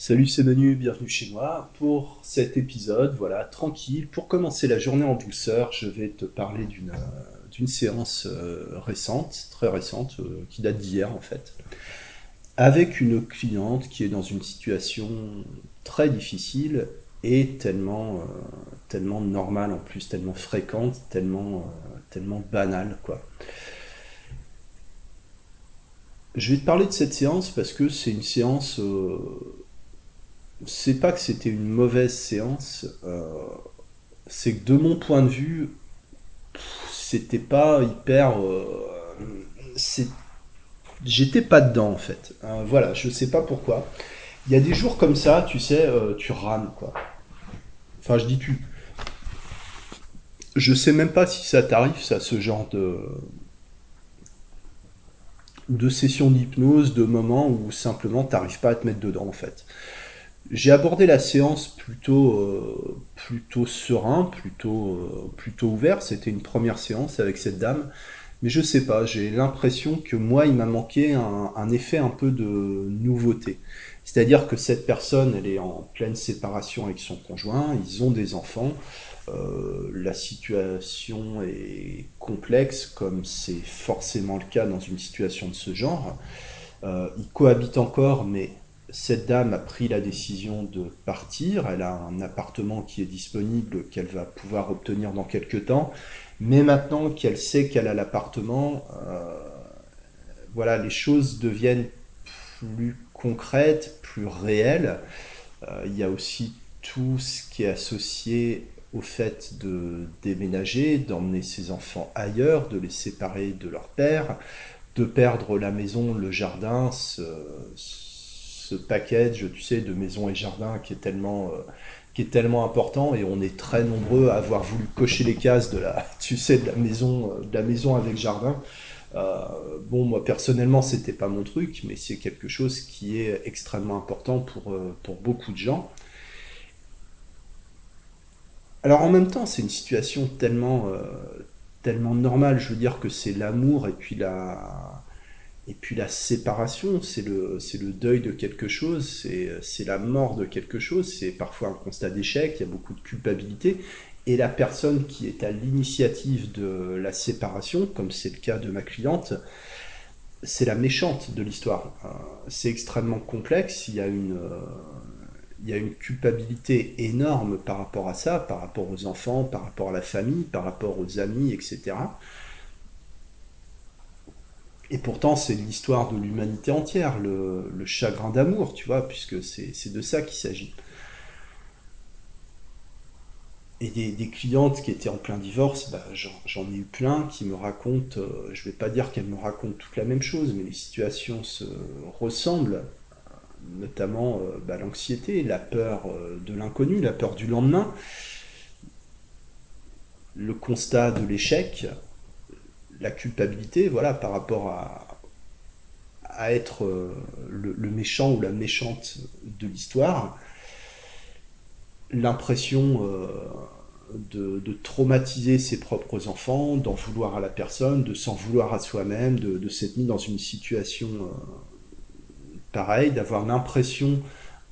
Salut, c'est Manu, bienvenue chez moi. Pour cet épisode, voilà, tranquille, pour commencer la journée en douceur, je vais te parler d'une euh, séance euh, récente, très récente, euh, qui date d'hier en fait, avec une cliente qui est dans une situation très difficile et tellement, tellement normale en plus, tellement fréquente, tellement, tellement banale, quoi. Je vais te parler de cette séance parce que c'est une séance c'est pas que c'était une mauvaise séance, euh, c'est que de mon point de vue, c'était pas hyper. euh, J'étais pas dedans en fait. Euh, voilà, je sais pas pourquoi. Il y a des jours comme ça, tu sais, tu rames quoi. Enfin, je dis tu. Je sais même pas si ça t'arrive, ça, ce genre de, de session d'hypnose, de moments où simplement t'arrives pas à te mettre dedans en fait. J'ai abordé la séance plutôt, euh, plutôt serein, plutôt, euh, plutôt ouvert. C'était une première séance avec cette dame. Mais je sais pas, j'ai l'impression que moi, il m'a manqué un, effet un peu de nouveauté. C'est-à-dire que cette personne, elle est en pleine séparation avec son conjoint, ils ont des enfants, euh, la situation est complexe, comme c'est forcément le cas dans une situation de ce genre. Ils cohabitent encore, mais cette dame a pris la décision de partir. Elle a un appartement qui est disponible, qu'elle va pouvoir obtenir dans quelques temps. Mais maintenant qu'elle sait qu'elle a l'appartement, euh, voilà, les choses deviennent plus concrètes, plus réelles. Euh, il y a aussi tout ce qui est associé au fait de déménager, d'emmener ses enfants ailleurs, de les séparer de leur père, de perdre la maison, le jardin, package, tu sais, de maison et jardin qui est tellement, euh, qui est tellement important et on est très nombreux à avoir voulu cocher les cases de la, tu sais, de la maison, euh, de la maison avec jardin. Euh, bon, moi personnellement, c'était pas mon truc, mais c'est quelque chose qui est extrêmement important pour, pour beaucoup de gens. Alors en même temps, c'est une situation tellement, tellement normale. Je veux dire que c'est l'amour et puis la, et puis la séparation, c'est le, le deuil de quelque chose, c'est, c'est la mort de quelque chose, c'est parfois un constat d'échec, il y a beaucoup de culpabilité. Et la personne qui est à l'initiative de la séparation, comme c'est le cas de ma cliente, c'est la méchante de l'histoire. Euh, C'est extrêmement complexe, il y a une, euh, il y a une culpabilité énorme par rapport à ça, par rapport aux enfants, par rapport à la famille, par rapport aux amis, etc. Et pourtant, c'est l'histoire de l'humanité entière, le, chagrin d'amour, tu vois, puisque c'est de ça qu'il s'agit. Et des, clientes qui étaient en plein divorce, bah, j'en j'en ai eu plein qui me racontent, euh, je vais pas dire qu'elles me racontent toute la même chose, mais les situations se ressemblent, notamment euh, bah, l'anxiété, la peur euh, de l'inconnu, la peur du lendemain, le constat de l'échec, la culpabilité, voilà, par rapport à, être euh, le, méchant ou la méchante de l'histoire, l'impression euh, de, traumatiser ses propres enfants, d'en vouloir à la personne, de s'en vouloir à soi-même, de, de s'être mis dans une situation euh, pareille, d'avoir l'impression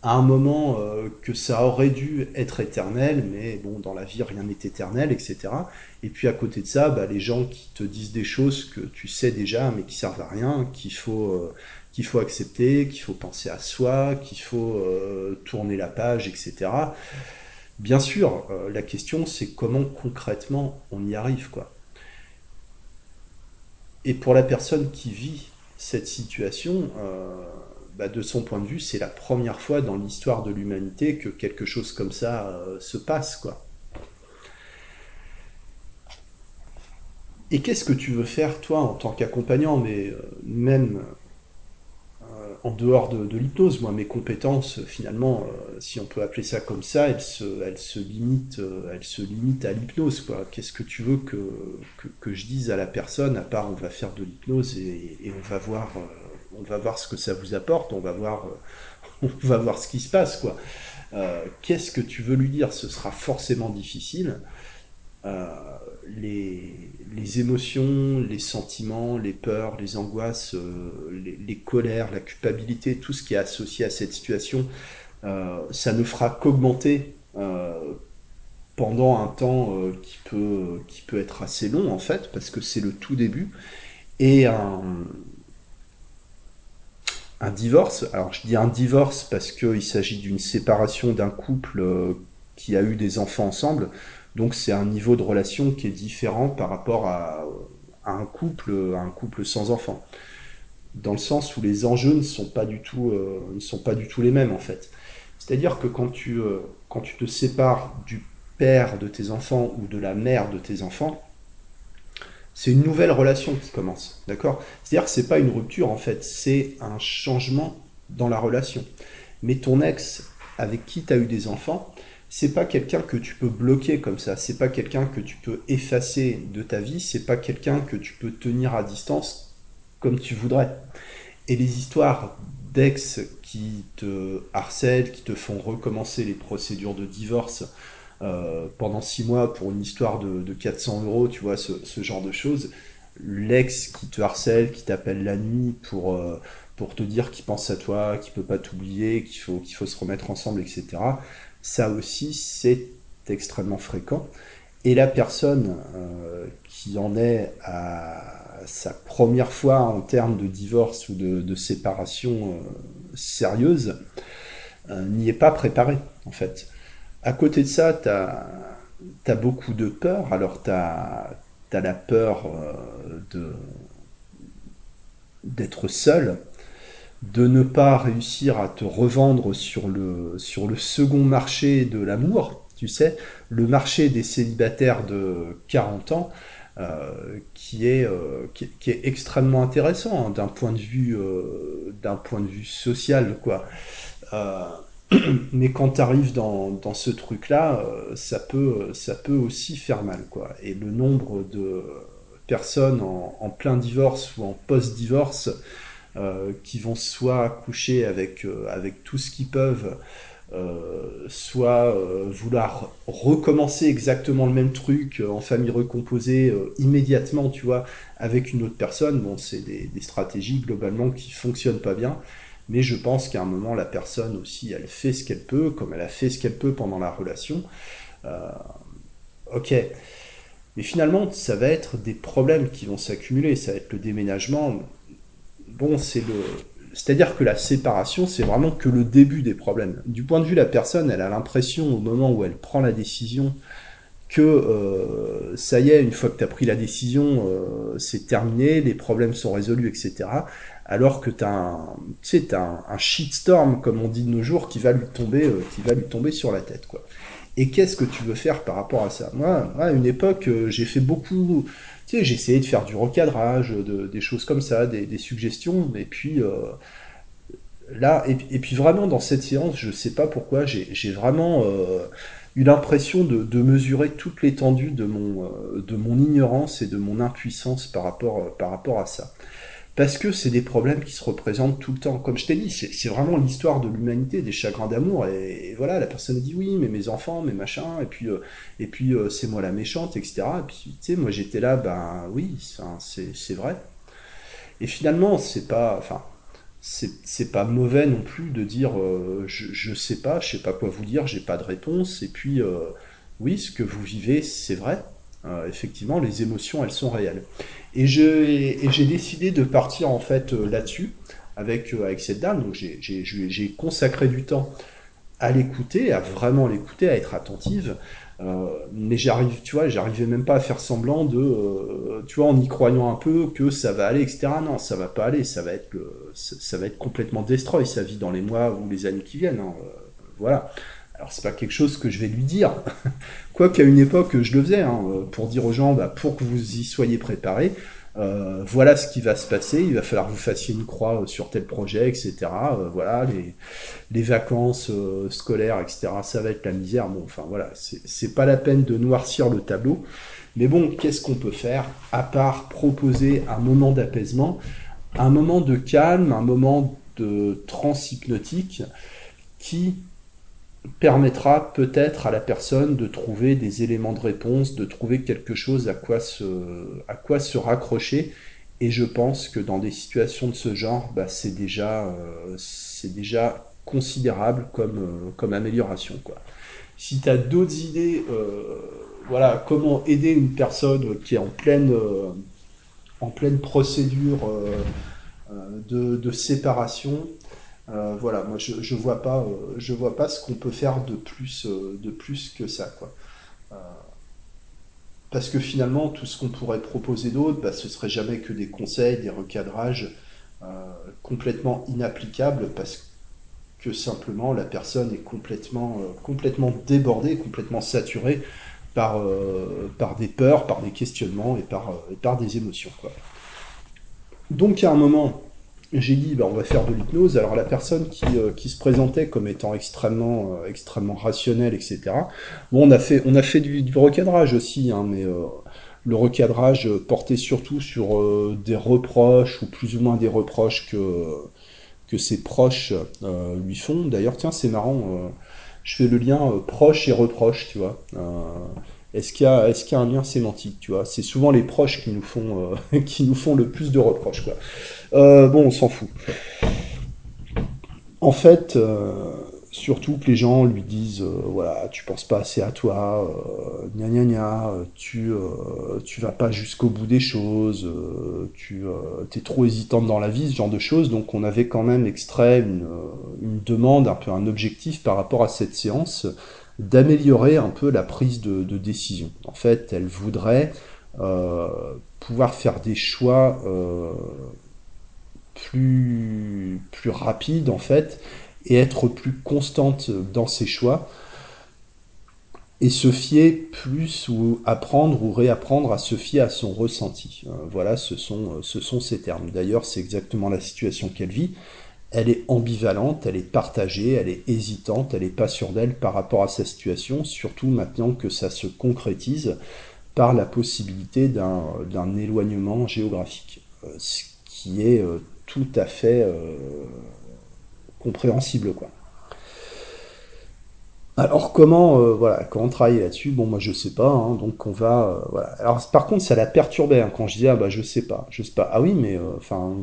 à un moment euh, que ça aurait dû être éternel, mais bon, dans la vie, rien n'est éternel, etc. Et puis à côté de ça, bah, les gens qui te disent des choses que tu sais déjà, mais qui servent à rien, qu'il faut, euh, qu'il faut accepter, qu'il faut penser à soi, qu'il faut euh, tourner la page, etc. Bien sûr, la question c'est comment concrètement on y arrive, quoi. Et pour la personne qui vit cette situation, bah, de son point de vue, c'est la première fois dans l'histoire de l'humanité que quelque chose comme ça euh, se passe, quoi. Et qu'est-ce que tu veux faire, toi, en tant qu'accompagnant, mais euh, même euh, en dehors de, l'hypnose, moi, mes compétences, finalement, si on peut appeler ça comme ça, elles se, limitent, elles se limitent à l'hypnose, quoi. Qu'est-ce que tu veux que, que, je dise à la personne, à part on va faire de l'hypnose et, on va voir, on va voir ce que ça vous apporte, on va voir, euh, on va voir ce qui se passe, quoi. Euh, qu'est-ce que tu veux lui dire? Ce sera forcément difficile. Euh, les, les émotions, les sentiments, les peurs, les angoisses, les, les colères, la culpabilité, tout ce qui est associé à cette situation, ça ne fera qu'augmenter pendant un temps qui, peut, qui peut être assez long en fait, parce que c'est le tout début. Et un, un divorce, alors je dis un divorce parce qu'il s'agit d'une séparation d'un couple euh, qui a eu des enfants ensemble, donc c'est un niveau de relation qui est différent par rapport à, un couple, sans enfants, dans le sens où les enjeux ne sont pas du tout, euh, ne les mêmes en fait. C'est-à-dire que quand tu, euh, quand tu te sépares du père de tes enfants ou de la mère de tes enfants, c'est une nouvelle relation qui commence, d'accord? C'est-à-dire que c'est pas une rupture en fait, c'est un changement dans la relation. Mais ton ex avec qui tu as eu des enfants, c'est pas quelqu'un que tu peux bloquer comme ça, c'est pas quelqu'un que tu peux effacer de ta vie, c'est pas quelqu'un que tu peux tenir à distance comme tu voudrais. Et les histoires d'ex qui te harcèlent, qui te font recommencer les procédures de divorce, euh, pendant six mois pour une histoire de, 400 euros, tu vois, ce, genre de choses. L'ex qui te harcèle, qui t'appelle la nuit pour, euh, pour te dire qu'il pense à toi, qu'il peut pas t'oublier, qu'il faut, qu'il faut se remettre ensemble, etc. Ça aussi, c'est extrêmement fréquent. Et la personne euh, qui en est à sa première fois en termes de divorce ou de, séparation sérieuse, n'y est pas préparée, en fait. À côté de ça, tu as, beaucoup de peur. Alors, tu as, la peur euh, d'être seul, de ne pas réussir à te revendre sur le, sur le second marché de l'amour, tu sais, le marché des célibataires de 40 ans, euh, qui, est, euh, qui, est extrêmement intéressant hein, d'un point de vue point de vue social quoi mais quand tu arrives dans, ce truc-là, euh, ça peut, ça peut aussi faire mal. Quoi. Et le nombre de personnes en, plein divorce ou en post-divorce euh, qui vont soit coucher avec, euh, avec tout ce qu'ils peuvent, soit vouloir recommencer exactement le même truc en famille recomposée immédiatement, tu vois, avec une autre personne, bon, c'est des, des stratégies globalement qui fonctionnent pas bien. Mais je pense qu'à un moment, la personne aussi, elle fait ce qu'elle peut, comme elle a fait ce qu'elle peut pendant la relation. Euh, ok. Mais finalement, ça va être des problèmes qui vont s'accumuler. Ça va être le déménagement. Bon, c'est le. C'est-à-dire que la séparation, c'est vraiment que le début des problèmes. Du point de vue de la personne, elle a l'impression, au moment où elle prend la décision, que euh, ça y est, une fois que tu as pris la décision, euh, c'est terminé, les problèmes sont résolus, etc alors que tu as, un, un, shitstorm, comme on dit de nos jours, qui va lui tomber, euh, qui va lui tomber sur la tête. Quoi. Et qu'est-ce que tu veux faire par rapport à ça? Moi, à une époque, euh, j'ai fait beaucoup... Tu sais, j'ai essayé de faire du recadrage, de, des choses comme ça, des, suggestions, et puis... Euh, là, et, puis vraiment dans cette séance, je sais pas pourquoi, j'ai vraiment eu l'impression de, de, mesurer toute l'étendue de mon, de mon ignorance et de mon impuissance par rapport, par rapport à ça parce que c'est des problèmes qui se représentent tout le temps. Comme je t'ai dit, c'est vraiment l'histoire de l'humanité, des chagrins d'amour. Et, voilà, la personne dit oui, mais mes enfants, mes machins, et puis, euh, et puis euh, c'est moi la méchante, etc. Et puis, tu sais, moi j'étais là, ben oui, c'est vrai. Et finalement, c'est pas, enfin, c'est pas mauvais non plus de dire euh, je, je sais pas, je sais pas quoi vous dire, j'ai pas de réponse. Et puis, oui, ce que vous vivez, c'est vrai. Effectivement, les émotions, elles sont réelles. Et j'ai décidé de partir en fait euh, là-dessus avec, euh, avec cette dame. Donc j'ai consacré du temps à l'écouter, à vraiment l'écouter, à être attentive. Euh, mais j'arrive, tu vois, j'arrivais même pas à faire semblant de, tu vois, en y croyant un peu que ça va aller, etc. Non, ça va pas aller, ça va être, ça, va être complètement destroy sa vie dans les mois ou les années qui viennent. Hein. voilà. Alors c'est pas quelque chose que je vais lui dire, quoi qu'à une époque je le faisais, hein, pour dire aux gens, bah, pour que vous y soyez préparés, euh, voilà ce qui va se passer, il va falloir que vous fassiez une croix euh, sur tel projet, etc. Euh, voilà, les, les vacances scolaires, etc. Ça va être la misère. Bon, enfin voilà, c'est pas la peine de noircir le tableau. Mais bon, qu'est-ce qu'on peut faire à part proposer un moment d'apaisement, un moment de calme, un moment de transhypnotique qui permettra peut-être à la personne de trouver des éléments de réponse, de trouver quelque chose à quoi se, à quoi se raccrocher. Et je pense que dans des situations de ce genre, bah, c'est déjà, euh, déjà considérable comme, comme amélioration. Quoi. Si tu as d'autres idées, voilà, comment aider une personne qui est en pleine, en pleine procédure de, de, séparation, voilà, moi je, je vois pas, je vois pas ce qu'on peut faire de plus, de plus que ça, quoi. Parce que finalement, tout ce qu'on pourrait proposer d'autre, bah, ce serait jamais que des conseils, des recadrages euh, complètement inapplicables parce que simplement la personne est complètement, euh, complètement débordée, complètement saturée par, euh, par des peurs, par des questionnements et par, par des émotions. Quoi. Donc à un moment, j'ai dit bah, on va faire de l'hypnose. Alors la personne qui, euh, qui, se présentait comme étant extrêmement, euh, extrêmement rationnelle, etc. Bon, on a fait, on a fait du, recadrage aussi, hein, mais euh, le recadrage portait surtout sur des reproches ou plus ou moins des reproches que que ses proches lui font. D'ailleurs, tiens, c'est marrant. je fais le lien proche et reproche, tu vois. Est-ce qu'il y, a, un lien sémantique, tu vois? C'est souvent les proches qui nous font, font le plus de reproches. Euh, bon, on s'en fout. En fait, euh, surtout que les gens lui disent euh, voilà, tu penses pas assez à toi, gna gna tu, tu vas pas jusqu'au bout des choses, tu es trop hésitante dans la vie, ce genre de choses. Donc, on avait quand même extrait une demande, un peu un objectif par rapport à cette séance d'améliorer un peu la prise de, décision. En fait, elle voudrait pouvoir faire des choix plus, plus rapide en fait et être plus constante dans ses choix et se fier plus ou apprendre ou réapprendre à se fier à son ressenti. Euh, voilà, ce sont, ce sont ces termes. D'ailleurs, c'est exactement la situation qu'elle vit. Elle est ambivalente, elle est partagée, elle est hésitante, elle n'est pas sûre d'elle par rapport à sa situation, surtout maintenant que ça se concrétise par la possibilité d'un éloignement géographique, euh, ce qui est euh, tout à fait euh, compréhensible. Alors comment voilà comment travailler là-dessus? Bon moi je sais pas hein, donc on va voilà. Alors par contre ça la perturbait hein, quand je disais ah bah je sais pas je sais pas ah oui mais enfin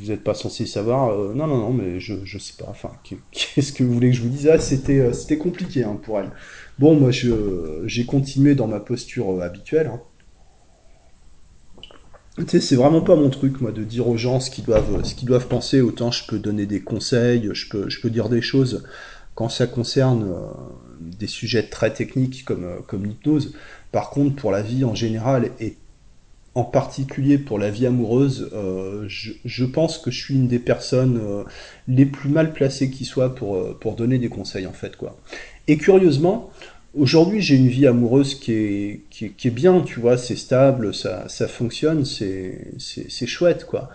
vous n'êtes pas censé savoir non non non mais je je sais pas enfin qu'est-ce que vous voulez que je vous dise? Ah c'était c'était compliqué hein, pour elle. Bon moi je j'ai continué dans ma posture habituelle tu sais, c'est vraiment pas mon truc, moi, de dire aux gens ce qu'ils doivent, doivent penser. Autant je peux donner des conseils, je peux, je peux dire des choses quand ça concerne euh, des sujets très techniques comme, euh, comme l'hypnose. Par contre, pour la vie en général et en particulier pour la vie amoureuse, euh, je, pense que je suis une des personnes euh, les plus mal placées qui soit pour, euh, pour donner des conseils, en fait, quoi. Et curieusement, Aujourd'hui, j'ai une vie amoureuse qui est, qui bien, tu vois, c'est stable, ça, ça fonctionne, c'est chouette, quoi.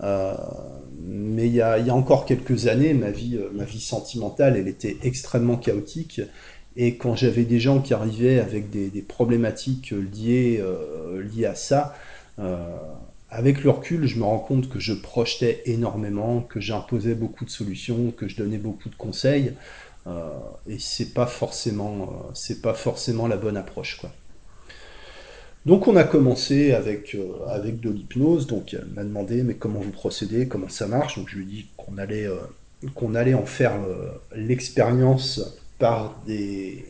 Mais il y a, y a, encore quelques années, ma vie, ma vie sentimentale, elle était extrêmement chaotique. Et quand j'avais des gens qui arrivaient avec des, problématiques liées, euh, liées à ça, euh, avec le recul, je me rends compte que je projetais énormément, que j'imposais beaucoup de solutions, que je donnais beaucoup de conseils. Euh, et c'est pas forcément, euh, c'est pas forcément la bonne approche, quoi. Donc on a commencé avec, euh, avec de l'hypnose, donc elle m'a demandé mais comment vous procédez, comment ça marche, donc je lui ai dit qu'on allait, euh, qu'on allait en faire euh, l'expérience par des,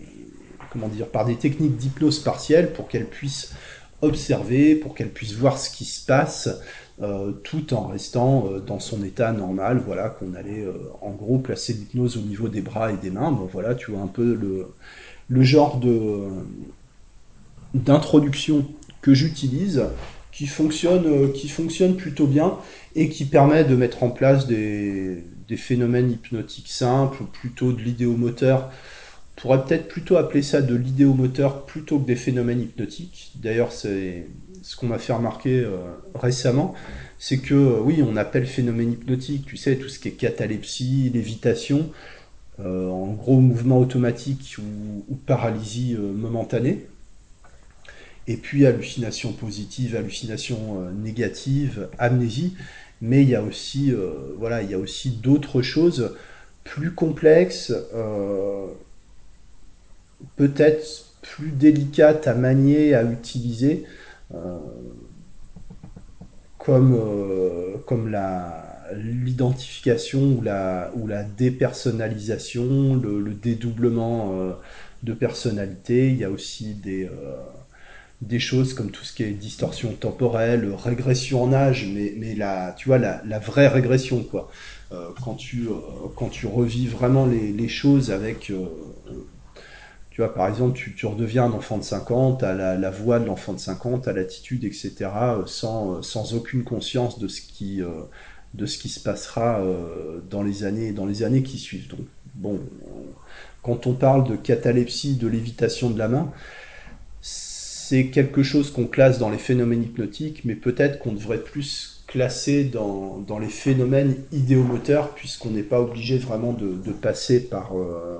comment dire, par des techniques d'hypnose partielle pour qu'elle puisse observer, pour qu'elle puisse voir ce qui se passe, euh, tout en restant euh, dans son état normal, voilà, qu'on allait euh, en gros placer l'hypnose au niveau des bras et des mains. Bon, voilà, tu vois un peu le, le genre de d'introduction que j'utilise, qui fonctionne, qui fonctionne plutôt bien et qui permet de mettre en place des, des phénomènes hypnotiques simples, plutôt de l'idéomoteur. On pourrait peut-être plutôt appeler ça de l'idéomoteur plutôt que des phénomènes hypnotiques. D'ailleurs, c'est ce qu'on m'a fait remarquer euh, récemment, c'est que euh, oui, on appelle phénomène hypnotique, tu sais, tout ce qui est catalepsie, lévitation, euh, en gros mouvement automatique ou, paralysie momentanée, et puis hallucination positive, hallucination négative, amnésie, mais il y a aussi, euh, voilà, il y a aussi d'autres choses plus complexes, peut-être plus délicates à manier, à utiliser, euh, comme, euh, comme la, l'identification ou la, ou la dépersonnalisation, le, le dédoublement euh, de personnalité. Il y a aussi des, euh, des choses comme tout ce qui est distorsion temporelle, régression en âge, mais, mais la, tu vois, la, vraie régression, quoi. Euh, quand, tu, euh, quand tu revis vraiment les, les choses avec euh, tu vois, par exemple, tu, redeviens un enfant de 50, à la, la voix de l'enfant de 50, à l'attitude, etc., sans, sans aucune conscience de ce qui, de ce qui se passera dans les années, dans les années qui suivent. Donc, bon, quand on parle de catalepsie, de lévitation de la main, c'est quelque chose qu'on classe dans les phénomènes hypnotiques, mais peut-être qu'on devrait plus classer dans, les phénomènes idéomoteurs, puisqu'on n'est pas obligé vraiment de, passer par, euh,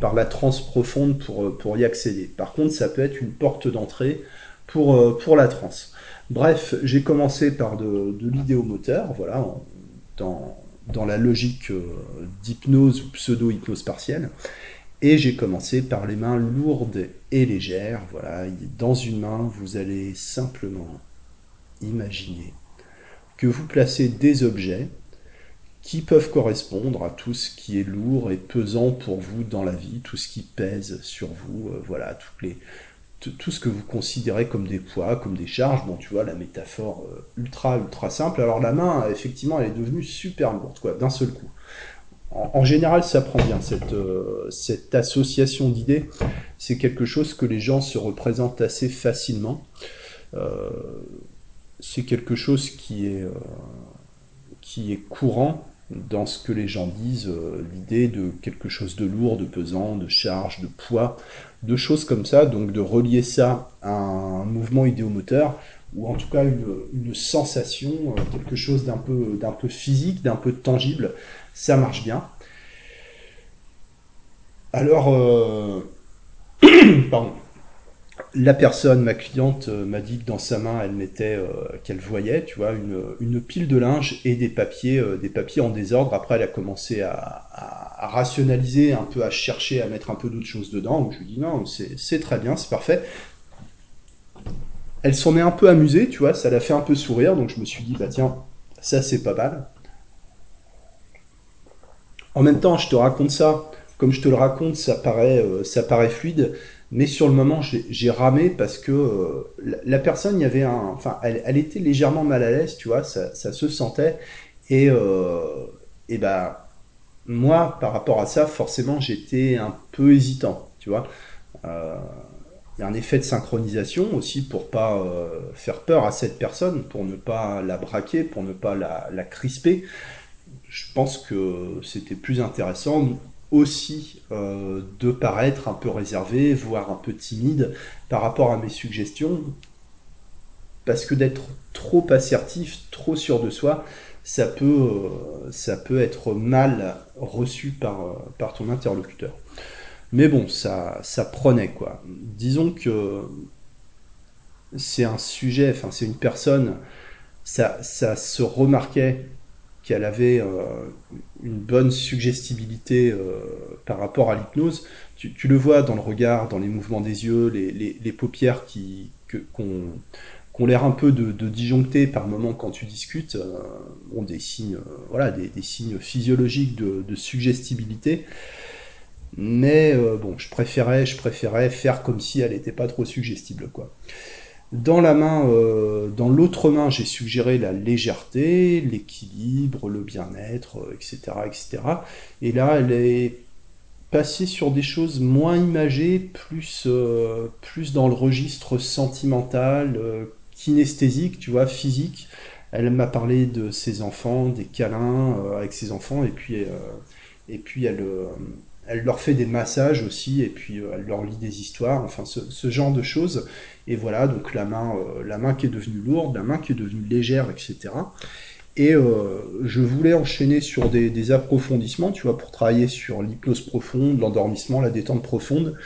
par la transe profonde pour, pour y accéder. Par contre, ça peut être une porte d'entrée pour, euh, la transe. Bref, j'ai commencé par de, l'idéomoteur, voilà, dans, dans la logique euh, d'hypnose ou pseudo-hypnose partielle. Et j'ai commencé par les mains lourdes et légères. Voilà, dans une main, vous allez simplement imaginer que vous placez des objets qui peuvent correspondre à tout ce qui est lourd et pesant pour vous dans la vie, tout ce qui pèse sur vous, euh, voilà, toutes les, tout, ce que vous considérez comme des poids, comme des charges. Bon, tu vois, la métaphore euh, ultra, ultra simple. Alors la main, effectivement, elle est devenue super lourde, quoi, d'un seul coup. En, général, ça prend bien, cette, euh, cette association d'idées. C'est quelque chose que les gens se représentent assez facilement. Euh, c'est quelque chose qui est, euh, qui est courant dans ce que les gens disent, l'idée de quelque chose de lourd, de pesant, de charge, de poids, de choses comme ça, donc de relier ça à un mouvement idéomoteur, ou en tout cas une, sensation, euh, quelque chose d'un peu, d'un peu physique, d'un peu tangible, ça marche bien. Alors, euh, pardon, la personne, ma cliente, euh, m'a dit que dans sa main, elle mettait, qu'elle voyait, tu vois, une, une pile de linge et des papiers, des papiers en désordre. Après, elle a commencé à, rationaliser, un peu à chercher, à mettre un peu d'autres choses dedans. Donc, je lui dis non, c'est très bien, c'est parfait. Elle s'en est un peu amusée, tu vois, ça l'a fait un peu sourire. Donc, je me suis dit, bah tiens, ça c'est pas mal. En même temps, je te raconte ça, comme je te le raconte, ça paraît, euh, ça paraît fluide, mais sur le moment, j'ai ramé parce que euh, la, personne, y avait un, enfin, elle, était légèrement mal à l'aise, tu vois, ça, se sentait, et, euh, et bah, moi, par rapport à ça, forcément, j'étais un peu hésitant, tu vois. Un effet de synchronisation aussi pour pas euh, faire peur à cette personne, pour ne pas la braquer, pour ne pas la, la crisper je pense que c'était plus intéressant aussi euh, de paraître un peu réservé, voire un peu timide par rapport à mes suggestions, parce que d'être trop assertif, trop sûr de soi, ça peut, euh, ça peut être mal reçu par, par ton interlocuteur. Mais bon, ça, ça prenait quoi. Disons que c'est un sujet, enfin c'est une personne, ça, ça se remarquait qu'elle avait euh, une bonne suggestibilité euh, par rapport à l'hypnose. Tu, le vois dans le regard, dans les mouvements des yeux, les, les, paupières qui qu'on qu'on l'air un peu de, disjoncter par moment quand tu discutes, euh, des signes, euh, voilà, des, signes physiologiques de, de suggestibilité. Mais euh, bon, je préférais, je préférais faire comme si elle n'était pas trop suggestible, quoi. Dans la main, euh, dans l'autre main, j'ai suggéré la légèreté, l'équilibre, le bien-être, euh, etc., etc. Et là, elle est passée sur des choses moins imagées, plus, plus dans le registre sentimental, kinesthésique, tu vois, physique. Elle m'a parlé de ses enfants, des câlins avec ses enfants, et puis, et puis elle, elle leur fait des massages aussi, et puis euh, elle leur lit des histoires, enfin ce, genre de choses. Et voilà, donc la main, euh, la main qui est devenue lourde, la main qui est devenue légère, etc. Et euh, je voulais enchaîner sur des, approfondissements, tu vois, pour travailler sur l'hypnose profonde, l'endormissement, la détente profonde.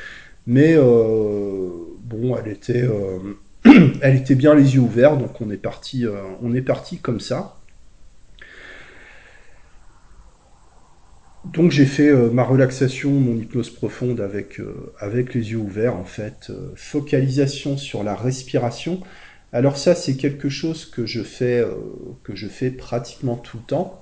Mais bon, elle était, elle était bien les yeux ouverts, donc on est parti, on est parti comme ça. Donc j'ai fait euh, ma relaxation, mon hypnose profonde avec, euh, avec les yeux ouverts en fait, euh, focalisation sur la respiration. Alors ça c'est quelque chose que je fais, que je fais pratiquement tout le temps.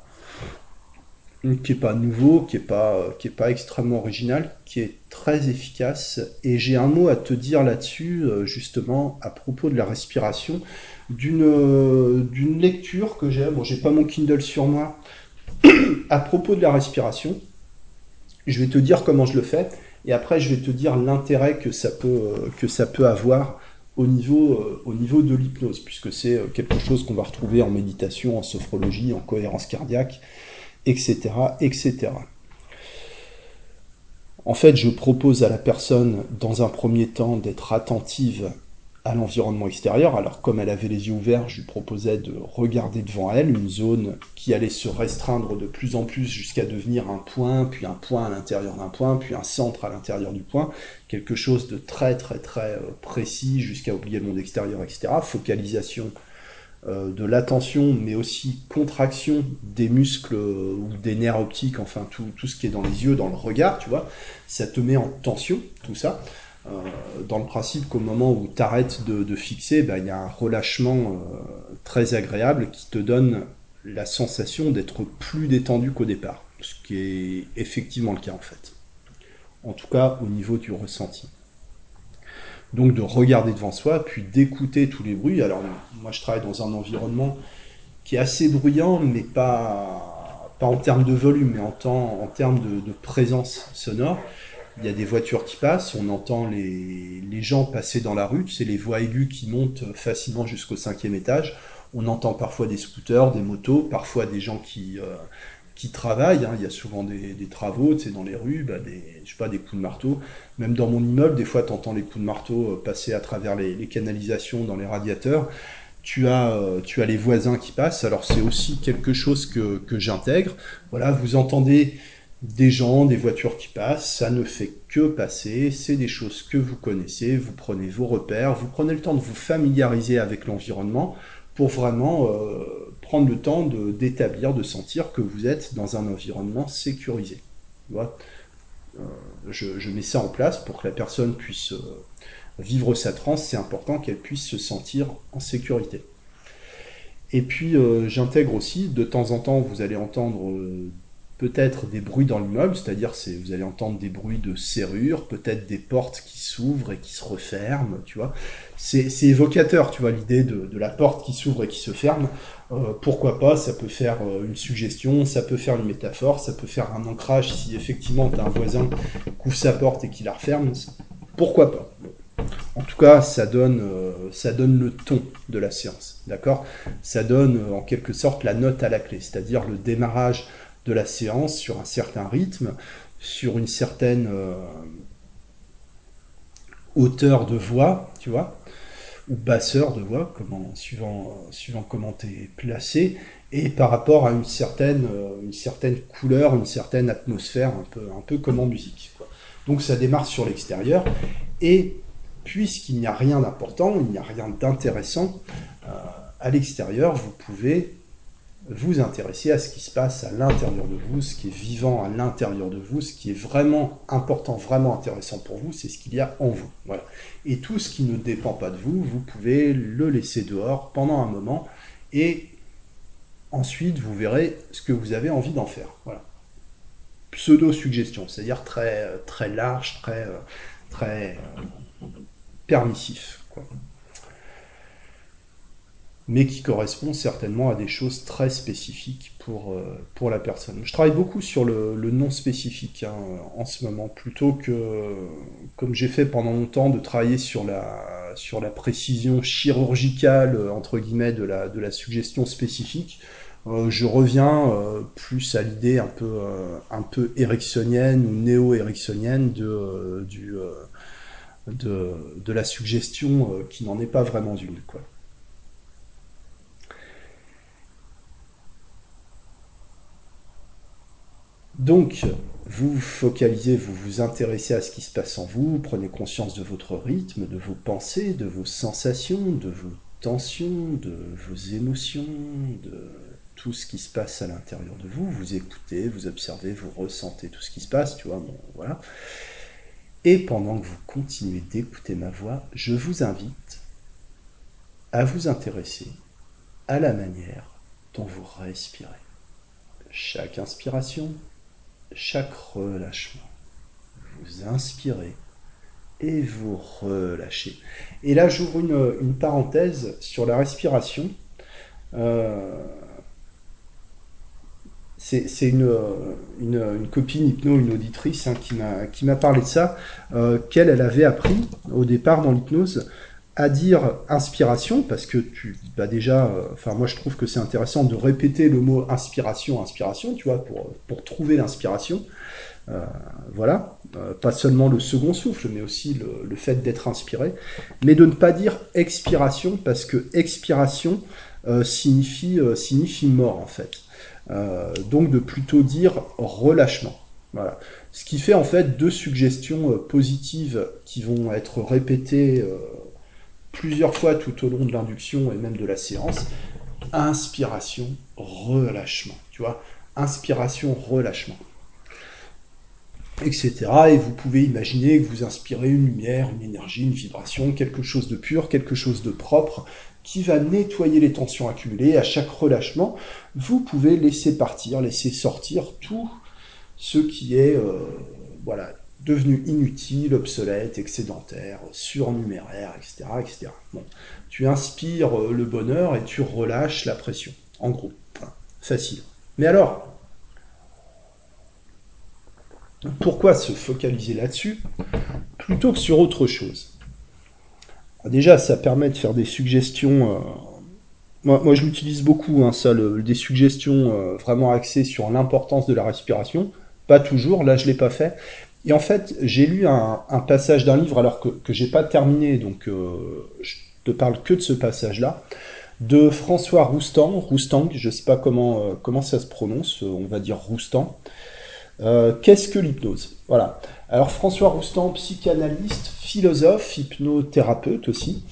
qui est pas nouveau, qui est pas, pas extrêmement original, qui est très efficace. Et j'ai un mot à te dire là-dessus, justement, à propos de la respiration, d'une d'une lecture que j'ai. Bon, j'ai pas mon Kindle sur moi. À propos de la respiration, je vais te dire comment je le fais, et après je vais te dire l'intérêt que ça peut euh, avoir au niveau, au niveau de l'hypnose, puisque c'est quelque chose qu'on va retrouver en méditation, en sophrologie, en cohérence cardiaque, etc., etc. En fait, je propose à la personne, dans un premier temps, d'être attentive à l'environnement extérieur. Alors, comme elle avait les yeux ouverts, je lui proposais de regarder devant elle une zone qui allait se restreindre de plus en plus jusqu'à devenir un point, puis un point à l'intérieur d'un point, puis un centre à l'intérieur du point. Quelque chose de très, très, très euh, précis jusqu'à oublier le monde extérieur, etc. Focalisation euh, de l'attention, mais aussi contraction des muscles euh, ou des nerfs optiques, enfin tout, tout, ce qui est dans les yeux, dans le regard, tu vois, ça te met en tension, tout ça. Euh, dans le principe qu'au moment où tu arrêtes de, fixer, ben, il y a un relâchement très agréable qui te donne la sensation d'être plus détendu qu'au départ, ce qui est effectivement le cas en fait. En tout cas au niveau du ressenti. Donc de regarder devant soi, puis d'écouter tous les bruits. Alors moi je travaille dans un environnement qui est assez bruyant, mais pas, pas en termes de volume, mais en, temps, en termes de, présence sonore. Il y a des voitures qui passent, on entend les, les gens passer dans la rue, c'est les voix aiguës qui montent facilement jusqu'au cinquième étage. On entend parfois des scooters, des motos, parfois des gens qui, euh, qui travaillent. Hein. Il y a souvent des, travaux, tu dans les rues, bah, des, je sais pas, des coups de marteau. Même dans mon immeuble, des fois, tu entends les coups de marteau euh, passer à travers les, canalisations dans les radiateurs. Tu as, euh, tu as les voisins qui passent. Alors, c'est aussi quelque chose que, que j'intègre. Voilà, vous entendez des gens, des voitures qui passent, ça ne fait que passer, c'est des choses que vous connaissez, vous prenez vos repères, vous prenez le temps de vous familiariser avec l'environnement pour vraiment euh, prendre le temps d'établir, de, sentir que vous êtes dans un environnement sécurisé. Euh, je, mets ça en place pour que la personne puisse euh, vivre sa transe, c'est important qu'elle puisse se sentir en sécurité. Et puis j'intègre aussi, de temps en temps, vous allez entendre peut-être des bruits dans l'immeuble, c'est-à-dire c'est, vous allez entendre des bruits de serrure, peut-être des portes qui s'ouvrent et qui se referment, tu vois. C'est, évocateur, tu vois, l'idée de, la porte qui s'ouvre et qui se ferme. Euh, pourquoi pas, ça peut faire euh, une suggestion, ça peut faire une métaphore, ça peut faire un ancrage si effectivement as un voisin qui ouvre sa porte et qui la referme. Pourquoi pas en tout cas, ça donne, euh, ça donne le ton de la séance, d'accord? Ça donne en quelque sorte la note à la clé, c'est-à-dire le démarrage de la séance sur un certain rythme, sur une certaine euh, hauteur de voix, tu vois, ou basseur de voix, comment, suivant, comment tu es placé, et par rapport à une certaine, euh, une certaine couleur, une certaine atmosphère, un peu, comme en musique. Donc ça démarre sur l'extérieur, et puisqu'il n'y a rien d'important, il n'y a rien d'intéressant, euh, à l'extérieur, vous pouvez vous intéresser à ce qui se passe à l'intérieur de vous, ce qui est vivant à l'intérieur de vous, ce qui est vraiment important, vraiment intéressant pour vous, c'est ce qu'il y a en vous. Et tout ce qui ne dépend pas de vous, vous pouvez le laisser dehors pendant un moment et ensuite vous verrez ce que vous avez envie d'en faire. Pseudo-suggestion, c'est-à-dire très, très large, très, très permissif. Quoi mais qui correspond certainement à des choses très spécifiques pour, euh, pour la personne. Je travaille beaucoup sur le, non spécifique hein, en ce moment, plutôt que, comme j'ai fait pendant longtemps, de travailler sur la, sur la précision chirurgicale, entre guillemets, de la, de la suggestion spécifique. Euh, je reviens euh, plus à l'idée un peu, un peu ou néo-ericksonienne de, du, de la suggestion qui n'en est pas vraiment une. Quoi. Donc, vous focalisez, vous vous intéressez à ce qui se passe en vous, prenez conscience de votre rythme, de vos pensées, de vos sensations, de vos tensions, de vos émotions, de tout ce qui se passe à l'intérieur de vous. Vous écoutez, vous observez, vous ressentez tout ce qui se passe, tu vois, bon, voilà. Et pendant que vous continuez d'écouter ma voix, je vous invite à vous intéresser à la manière dont vous respirez chaque inspiration, chaque relâchement. Vous inspirez et vous relâchez. Et là, j'ouvre une, parenthèse sur la respiration. Euh, c'est une, une, copine hypno, une auditrice hein, qui m'a parlé de ça, euh, qu'elle elle avait appris au départ dans l'hypnose à dire inspiration, parce que tu vas déjà, euh, enfin moi je trouve que c'est intéressant de répéter le mot inspiration, inspiration, tu vois, pour, pour trouver l'inspiration. Euh, voilà, euh, pas seulement le second souffle, mais aussi le, le fait d'être inspiré, mais de ne pas dire expiration, parce que expiration signifie, signifie mort en fait. donc de plutôt dire relâchement. Voilà. Ce qui fait en fait deux suggestions positives qui vont être répétées plusieurs fois tout au long de l'induction et même de la séance. Inspiration, relâchement. Tu vois, inspiration, relâchement. Etc. Et vous pouvez imaginer que vous inspirez une lumière, une énergie, une vibration, quelque chose de pur, quelque chose de propre, qui va nettoyer les tensions accumulées. À chaque relâchement, vous pouvez laisser partir, laisser sortir tout ce qui est euh, voilà, devenu inutile, obsolète, excédentaire, surnuméraire, etc. etc. Tu inspires euh, le bonheur et tu relâches la pression. En gros, facile. Mais alors, pourquoi se focaliser là-dessus plutôt que sur autre chose? Déjà, ça permet de faire des suggestions. Euh, moi, je l'utilise beaucoup, hein, ça, des suggestions euh, vraiment axées sur l'importance de la respiration. Pas toujours, là je l'ai pas fait, et en fait, j'ai lu un, passage d'un livre, alors que, que j'ai pas terminé, donc euh, je te parle que de ce passage-là, de François Roustan, Roustang, je sais pas comment, euh, comment ça se prononce, on va dire Roustan. Euh, qu'est-ce que l'hypnose? Voilà. Alors François Roustan, psychanalyste, philosophe, hypnothérapeute aussi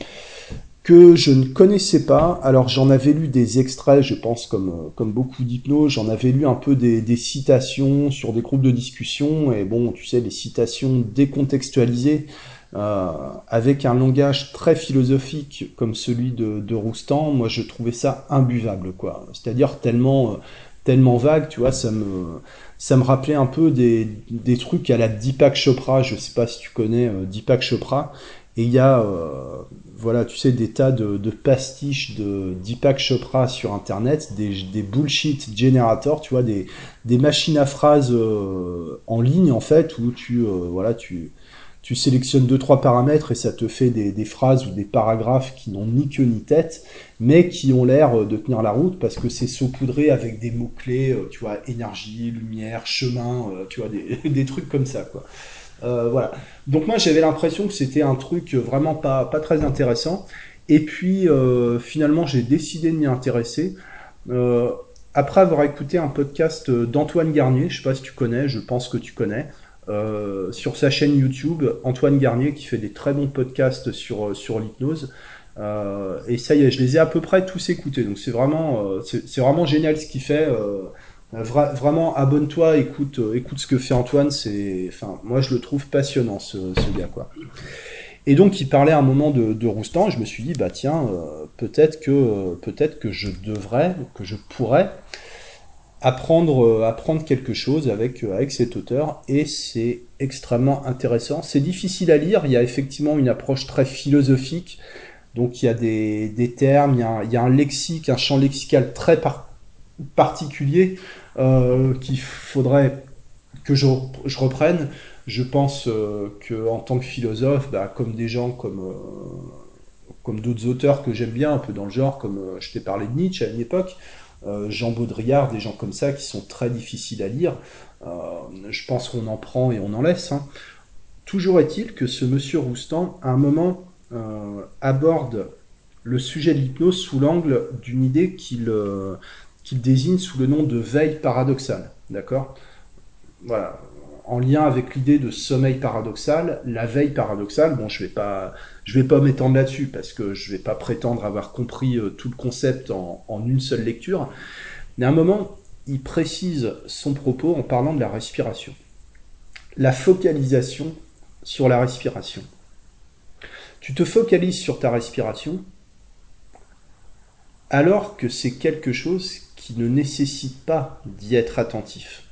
que je ne connaissais pas. Alors j'en avais lu des extraits, je pense comme comme beaucoup d'hypnose, j'en avais lu un peu des, des, citations sur des groupes de discussion et bon, tu sais, les citations décontextualisées euh, avec un langage très philosophique comme celui de, de Roustan, moi je trouvais ça imbuvable quoi. C'est-à-dire tellement tellement vague, tu vois, ça me ça me rappelait un peu des, des trucs à la Deepak Chopra, je sais pas si tu connais euh, Deepak Chopra, et il y a euh, voilà, tu sais, des tas de, pastiches de Deepak Chopra sur Internet, des, bullshit generators, tu vois, des, des machines à phrases euh, en ligne, en fait, où tu, euh, voilà, tu, tu sélectionnes deux trois paramètres et ça te fait des, phrases ou des paragraphes qui n'ont ni queue ni tête, mais qui ont l'air de tenir la route parce que c'est saupoudré avec des mots clés, euh, tu vois, énergie, lumière, chemin, tu vois, des, des trucs comme ça, quoi. Euh, voilà. Donc moi j'avais l'impression que c'était un truc vraiment pas, pas très intéressant. Et puis euh, finalement j'ai décidé de m'y intéresser. Euh, après avoir écouté un podcast d'Antoine Garnier, je sais pas si tu connais, je pense que tu connais, sur sa chaîne YouTube, Antoine Garnier qui fait des très bons podcasts sur, sur l'hypnose. et ça y est, je les ai à peu près tous écoutés. Donc c'est vraiment, c'est vraiment génial ce qu'il fait. Euh, vraiment, abonne-toi, écoute, euh, écoute ce que fait Antoine. C'est, enfin, moi je le trouve passionnant ce, ce, gars, quoi. Et donc il parlait à un moment de, de Roustan. Je me suis dit, bah tiens, euh, peut-être que, peut-être que je devrais, que je pourrais apprendre, apprendre quelque chose avec, avec cet auteur. Et c'est extrêmement intéressant. C'est difficile à lire. Il y a effectivement une approche très philosophique. Donc il y a des, des termes, il y a, un, il y a un lexique, un champ lexical très particulier euh, qu'il faudrait que je, je, reprenne. Je pense euh, que en tant que philosophe, bah, comme des gens comme euh, comme d'autres auteurs que j'aime bien, un peu dans le genre, comme euh, je t'ai parlé de Nietzsche à une époque, Jean Baudrillard, des gens comme ça qui sont très difficiles à lire. je pense qu'on en prend et on en laisse. Hein. Toujours est-il que ce monsieur Roustan, à un moment, aborde le sujet de l'hypnose sous l'angle d'une idée qu'il qu'il désigne sous le nom de veille paradoxale. D'accord? Voilà. En lien avec l'idée de sommeil paradoxal, la veille paradoxale, bon, je vais pas, je vais pas m'étendre là-dessus parce que je vais pas prétendre avoir compris euh, tout le concept en, en une seule lecture. Mais à un moment, il précise son propos en parlant de la respiration. La focalisation sur la respiration. Tu te focalises sur ta respiration alors que c'est quelque chose qui ne nécessite pas d'y être attentif.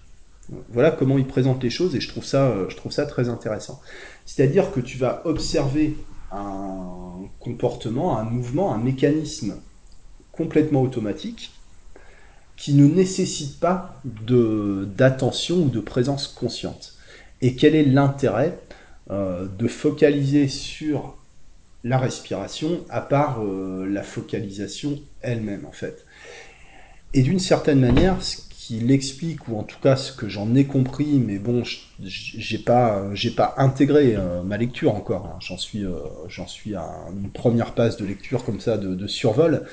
Voilà comment il présente les choses et je trouve ça, je trouve ça très intéressant. C'est-à-dire que tu vas observer un comportement, un mouvement, un mécanisme complètement automatique qui ne nécessite pas d'attention ou de présence consciente. Et quel est l'intérêt euh, de focaliser sur la respiration à part euh, la focalisation elle-même en fait? Et d'une certaine manière, ce qui l'explique, ou en tout cas ce que j'en ai compris, mais bon, j'ai pas, j'ai pas intégré euh, ma lecture encore, hein. j'en suis, j'en suis à une première passe de lecture comme ça de, survol.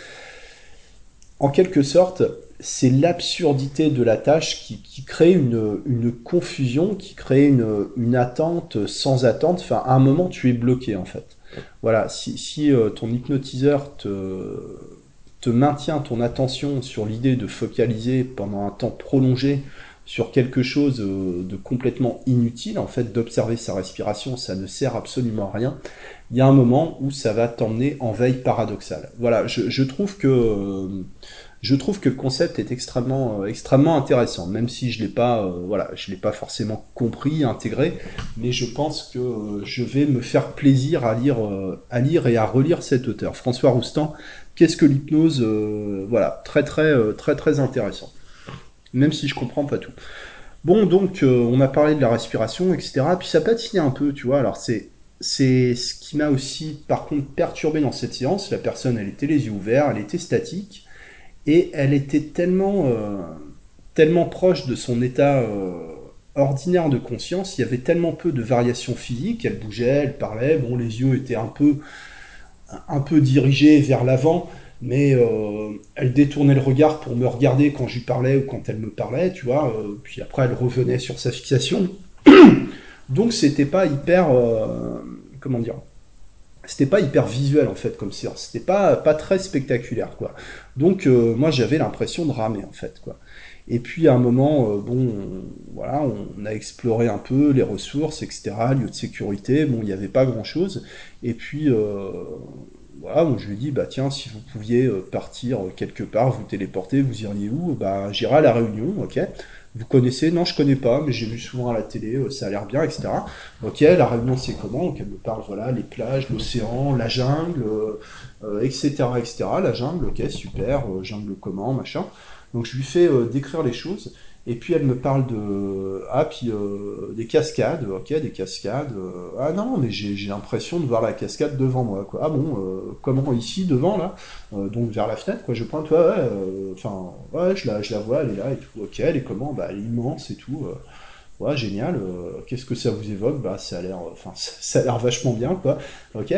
En quelque sorte, c'est l'absurdité de la tâche qui, crée une, confusion, qui crée une, attente sans attente. Enfin, à un moment, tu es bloqué en fait. Voilà, si, euh, ton hypnotiseur te, te maintient ton attention sur l'idée de focaliser pendant un temps prolongé sur quelque chose euh, de complètement inutile, en fait, d'observer sa respiration, ça ne sert absolument à rien. Il y a un moment où ça va t'emmener en veille paradoxale. Voilà, je, trouve que euh, je trouve que le concept est extrêmement euh, intéressant, même si je l'ai je l'ai pas forcément compris, intégré, mais je pense que je vais me faire plaisir à lire et à relire cet auteur, François Roustan. Qu'est-ce que l'hypnose Voilà, très intéressant même si je comprends pas tout. Bon, donc euh, on a parlé de la respiration, etc. Puis ça patine un peu, tu vois. Alors c'est ce qui m'a aussi, par contre, perturbé dans cette séance. La personne, elle était les yeux ouverts, elle était statique, et elle était tellement euh, tellement proche de son état euh, ordinaire de conscience. Il y avait tellement peu de variations physiques. Elle bougeait, elle parlait. Bon, les yeux étaient un peu un peu dirigés vers l'avant mais euh, elle détournait le regard pour me regarder quand je lui parlais ou quand elle me parlait, tu vois, puis après elle revenait sur sa fixation. Donc c'était pas hyper, comment dire, c'était pas hyper visuel en fait comme séance, c'était pas, pas très spectaculaire quoi. Donc moi j'avais l'impression de ramer en fait quoi. Et puis à un moment, bon, voilà, on a exploré un peu les ressources, etc., lieu de sécurité. Bon, il n'y avait pas grand-chose. Et puis, voilà, donc je lui ai dit, bah tiens, si vous pouviez euh, partir euh, quelque part, vous téléporter, vous iriez où? Bah j'irai à la Réunion, ok. Vous connaissez? Non, je connais pas, mais j'ai vu souvent à la télé, euh, ça a l'air bien, etc. Ok, la Réunion c'est comment? Donc elle me parle, voilà, les plages, l'océan, la jungle, etc., etc. La jungle, ok, super, jungle comment, machin. Donc je lui fais décrire les choses. Et puis elle me parle de ah puis euh, des cascades, ok des cascades. Euh, ah non mais j'ai l'impression de voir la cascade devant moi quoi. Ah bon euh, comment ici devant là? Donc vers la fenêtre quoi. Je pointe ouais ouais enfin ouais je la je la vois elle est là et tout. Ok elle est comment? Bah elle est immense et tout ouais, génial, euh, qu'est-ce que ça vous évoque? Bah, ça a l'air, enfin, ça a l'air vachement bien, quoi. Ok.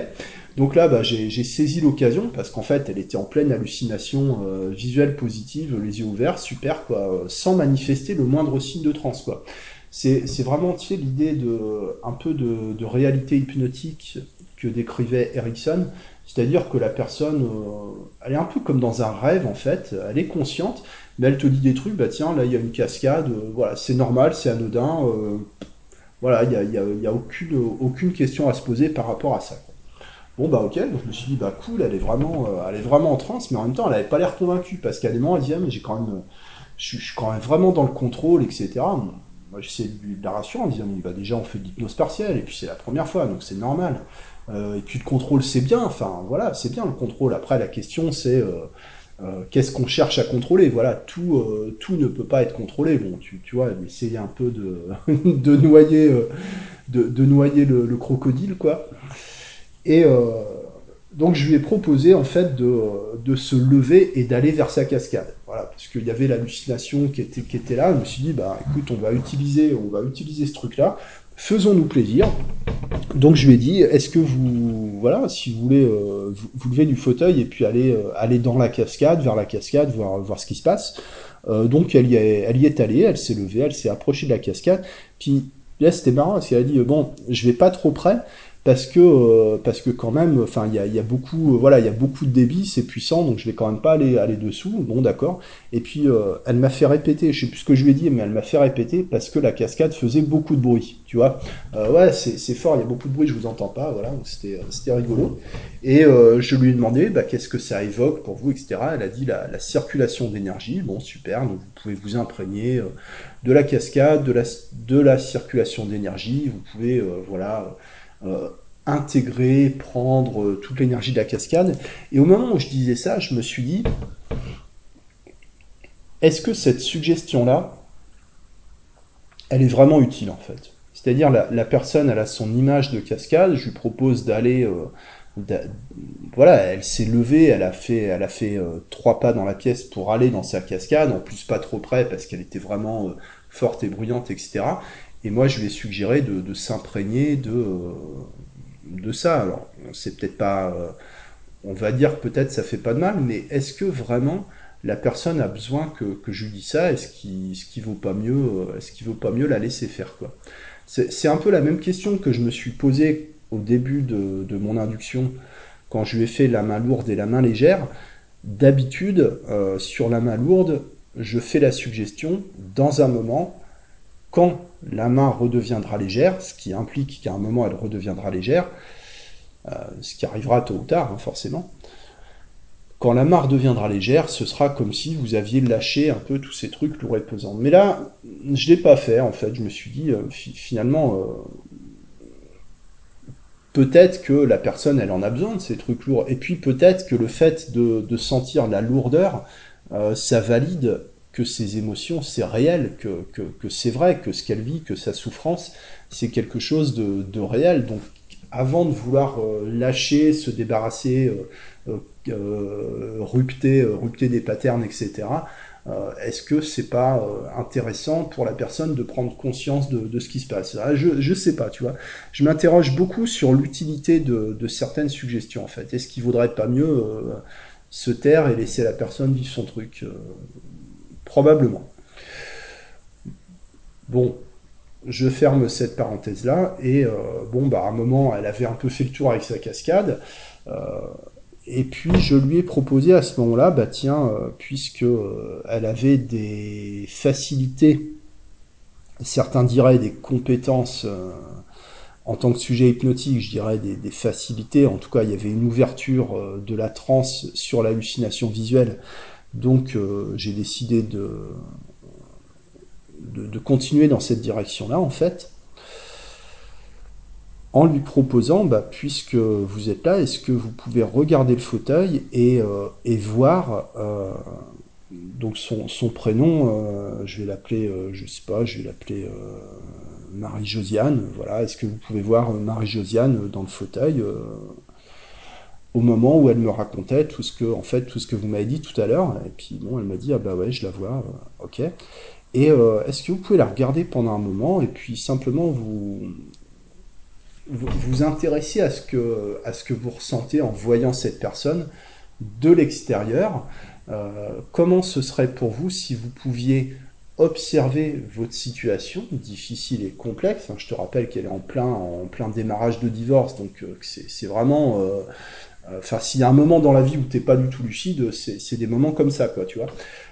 Donc là, bah, j'ai saisi l'occasion parce qu'en fait, elle était en pleine hallucination euh, visuelle positive, les yeux ouverts, super, quoi, euh, sans manifester le moindre signe de transe, quoi. C'est vraiment, tu l'idée de un peu de, réalité hypnotique que décrivait Erickson, c'est-à-dire que la personne, elle est un peu comme dans un rêve en fait, elle est consciente, mais elle te dit des trucs, bah tiens, là il y a une cascade, euh, voilà, c'est normal, c'est anodin, euh, voilà, il n'y a, y a, aucune, question à se poser par rapport à ça. Bon bah ok, donc je me suis dit bah cool, elle est vraiment, euh, elle est vraiment en transe, mais en même temps elle avait pas l'air convaincue parce qu'à des moments elle disait ah, mais j'ai quand même, je, suis quand même vraiment dans le contrôle, etc. Moi j'essaie de la rassurer en disant bah déjà on fait de l'hypnose partielle et puis c'est la première fois donc c'est normal. et puis le contrôle c'est bien, enfin voilà c'est bien le contrôle. Après la question c'est euh, qu'est-ce qu'on cherche à contrôler? Voilà, tout, euh, tout ne peut pas être contrôlé. Bon, tu, tu vois, essayer un peu de, de noyer, euh, de, noyer le, crocodile, quoi. Et donc, je lui ai proposé, en fait, de, de se lever et d'aller vers sa cascade. Voilà, parce qu'il y avait l'hallucination qui était, qui était là. Je me suis dit, bah, écoute, on va utiliser, on va utiliser ce truc-là faisons-nous plaisir. Donc je lui ai dit, est-ce que vous, voilà, si vous voulez euh, vous, lever du fauteuil et puis aller, euh, dans la cascade, vers la cascade, voir, voir ce qui se passe. Euh, donc elle y, est, elle y est allée, elle s'est levée, elle s'est approchée de la cascade. Puis là c'était marrant parce qu'elle a dit, bon, je vais pas trop près parce que euh, parce que quand même, enfin il y a, beaucoup, euh, voilà, il y a beaucoup de débit, c'est puissant, donc je vais quand même pas aller aller dessous. Bon d'accord. Et puis euh, elle m'a fait répéter, je sais plus ce que je lui ai dit, mais elle m'a fait répéter parce que la cascade faisait beaucoup de bruit, tu vois. ouais, c'est fort, il y a beaucoup de bruit, je vous entends pas, voilà, c'était c'était rigolo. Et je lui ai demandé, bah, qu'est-ce que ça évoque pour vous, etc. Elle a dit la, la circulation d'énergie. Bon super, donc vous pouvez vous imprégner de la cascade, de la de la circulation d'énergie. Vous pouvez voilà intégrer, prendre euh, toute l'énergie de la cascade. Et au moment où je disais ça, je me suis dit, est-ce que cette suggestion-là, elle est vraiment utile en fait? C'est-à-dire la, personne, elle a son image de cascade, je lui propose d'aller... Euh, voilà, elle s'est levée, elle a fait, elle a fait trois pas dans la pièce pour aller dans sa cascade, en plus pas trop près parce qu'elle était vraiment forte et bruyante, etc. Et moi, je lui ai suggéré de, s'imprégner de, euh, de ça. Alors, c'est peut-être pas. Euh, on va dire peut-être ça fait pas de mal, mais est-ce que vraiment la personne a besoin que, que je lui dise ça? Est-ce qu'il est vaut pas mieux euh, Est-ce vaut pas mieux la laisser faire quoi? C'est un peu la même question que je me suis posée au début de, de, mon induction quand je lui ai fait la main lourde et la main légère. D'habitude, sur la main lourde, je fais la suggestion dans un moment quand la main redeviendra légère, ce qui implique qu'à un moment elle redeviendra légère, euh, ce qui arrivera tôt ou tard, hein, forcément. Quand la main redeviendra légère, ce sera comme si vous aviez lâché un peu tous ces trucs lourds et pesants. Mais là, je l'ai pas fait, en fait. Je me suis dit, euh, finalement, euh, peut-être que la personne, elle en a besoin de ces trucs lourds. Et puis peut-être que le fait de, sentir la lourdeur, ça valide que ses émotions, c'est réel, que, que, c'est vrai, que ce qu'elle vit, que sa souffrance, c'est quelque chose de, de, réel. Donc avant de vouloir euh, lâcher, se débarrasser, euh, euh, rupter, rupter des patterns, etc., est-ce que c'est pas intéressant pour la personne de prendre conscience de, de ce qui se passe? Ah, Je je sais pas, tu vois. Je m'interroge beaucoup sur l'utilité de, de, certaines suggestions en fait. Est-ce qu'il vaudrait pas mieux se taire et laisser la personne vivre son truc Probablement. Bon, je ferme cette parenthèse-là, et euh, bon, bah, à un moment, elle avait un peu fait le tour avec sa cascade, euh, et puis je lui ai proposé à ce moment-là, bah tiens, euh, puisque elle avait des facilités, certains diraient des compétences en tant que sujet hypnotique, je dirais des, des, facilités, en tout cas il y avait une ouverture de la transe sur l'hallucination visuelle donc euh, j'ai décidé de, continuer dans cette direction-là, en fait, en lui proposant, bah, puisque vous êtes là, est-ce que vous pouvez regarder le fauteuil et, euh, voir euh, donc son, son prénom, je vais l'appeler, je sais pas, je vais l'appeler Marie-Josiane, voilà, est-ce que vous pouvez voir Marie-Josiane dans le fauteuil au moment où elle me racontait tout ce que, en fait, tout ce que vous m'avez dit tout à l'heure. Et puis bon, elle m'a dit ah bah ouais, je la vois, euh, ok. Et euh, est-ce que vous pouvez la regarder pendant un moment et puis simplement vous vous, intéresser à ce que à ce que vous ressentez en voyant cette personne de l'extérieur? Euh, comment ce serait pour vous si vous pouviez observer votre situation difficile et complexe? Je te rappelle qu'elle est en plein, en plein démarrage de divorce, donc c'est vraiment enfin, s'il y a un moment dans la vie où t'es pas du tout lucide, c'est des moments comme ça, quoi, tu vois.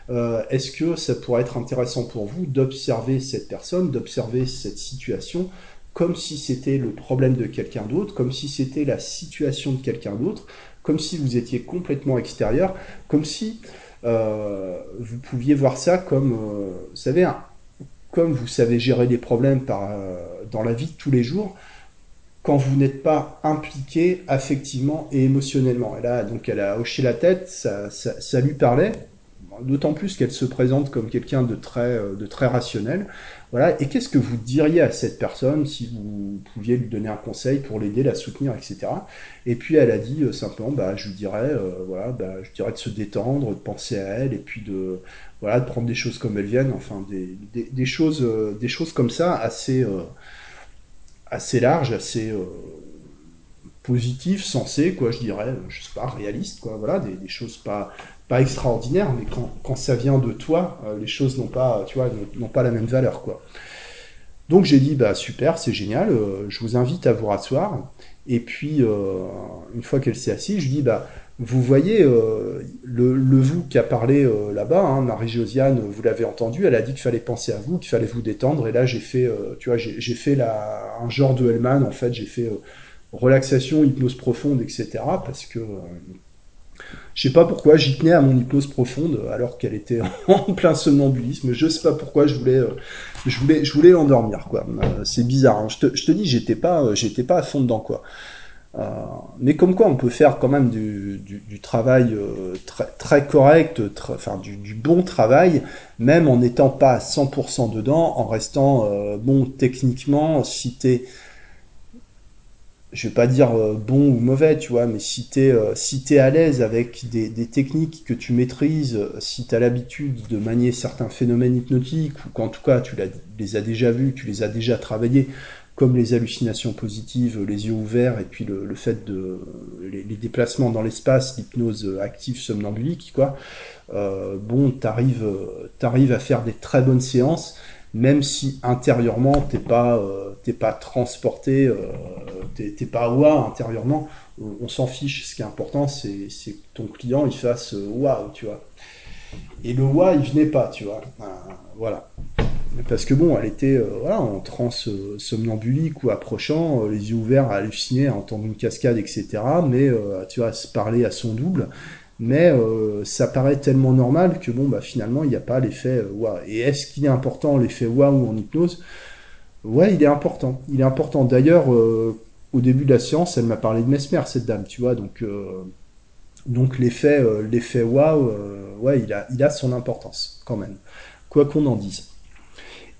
Euh, Est-ce que ça pourrait être intéressant pour vous d'observer cette personne, d'observer cette situation, comme si c'était le problème de quelqu'un d'autre, comme si c'était la situation de quelqu'un d'autre, comme si vous étiez complètement extérieur, comme si euh, vous pouviez voir ça comme, euh, vous savez, comme vous savez gérer des problèmes euh, dans la vie de tous les jours, quand vous n'êtes pas impliqué affectivement et émotionnellement. Et là, donc, elle a hoché la tête, ça, ça, lui parlait, d'autant plus qu'elle se présente comme quelqu'un de très, euh, de très rationnel. Voilà. Et qu'est-ce que vous diriez à cette personne si vous pouviez lui donner un conseil pour l'aider, la soutenir, etc. Et puis elle a dit euh, simplement, bah, je dirais, euh, voilà, bah, je dirais de se détendre, de penser à elle, et puis de, voilà, de prendre des choses comme elles viennent, enfin des, des choses, des choses comme ça assez assez large, assez euh, positif, sensé, quoi, je dirais, je sais pas, réaliste, quoi, voilà, des, choses pas, pas extraordinaires, mais quand, quand ça vient de toi, euh, les choses n'ont pas, tu vois, n'ont pas la même valeur, quoi. Donc j'ai dit, bah super, c'est génial, euh, je vous invite à vous rasseoir. Et puis, une fois qu'elle s'est assise, je lui dis, bah, vous voyez, euh, le, le vous qui a parlé euh, là-bas, hein, Marie-Josiane, vous l'avez entendu, elle a dit qu'il fallait penser à vous, qu'il fallait vous détendre. Et là, j'ai fait, euh, tu vois, j'ai fait la, un genre de Hellman, en fait, j'ai fait euh, relaxation, hypnose profonde, etc. Parce que euh, je sais pas pourquoi j'y tenais à mon hypnose profonde alors qu'elle était en plein somnambulisme. Je sais pas pourquoi je voulais, euh, je voulais, je voulais l'endormir quoi. C'est bizarre. hein. Je te, je te dis, j'étais pas, j'étais pas à fond dedans quoi. Euh, mais comme quoi, on peut faire quand même du, travail euh, très, correct, enfin du, bon travail, même en n'étant pas à 100% dedans, en restant euh, bon techniquement. Si t'es je vais pas dire bon ou mauvais, tu vois, mais si t'es euh, si t'es à l'aise avec des, des techniques que tu maîtrises, si t'as l'habitude de manier certains phénomènes hypnotiques, ou qu'en tout cas tu les as déjà vus, tu les as déjà travaillés, comme les hallucinations positives, les yeux ouverts, et puis le, fait de les, déplacements dans l'espace, l'hypnose active somnambulique, quoi. Euh, bon, t'arrives t'arrives à faire des très bonnes séances, même si intérieurement t'es pas euh, t'es pas transporté, euh, t'es pas waouh intérieurement. On, s'en fiche. Ce qui est important, c'est que ton client il fasse waouh, tu vois. Et le waouh, il venait pas, tu vois. Voilà. Parce que bon, elle était euh, en transe euh, somnambulique ou approchant, euh, les yeux ouverts à halluciner, à entendre une cascade, etc. Mais tu vois, à se parler à son double. Mais ça paraît tellement normal que bon, bah finalement, il n'y a pas l'effet waouh. Et est-ce qu'il est important l'effet waouh en hypnose? Ouais, il est important. Il est important. D'ailleurs, au début de la séance, elle m'a parlé de Mesmer, cette dame, tu vois. Donc, donc l'effet, l'effet waouh, ouais, il a, il a son importance quand même, quoi qu'on en dise.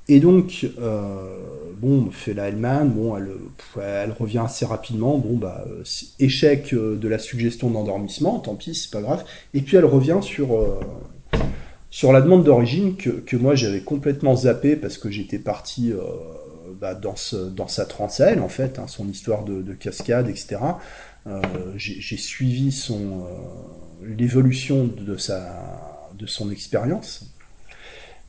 Et donc, euh, bon, on fait la Hellman, bon, elle, revient assez rapidement, bon, bah, échec euh, de la suggestion d'endormissement, tant pis, c'est pas grave. Et puis elle revient sur, euh, sur la demande d'origine que, que moi j'avais complètement zappé parce que j'étais parti euh, bah, dans, sa transe elle, en fait, hein, son histoire de, de cascade, etc. J'ai suivi son l'évolution de de son expérience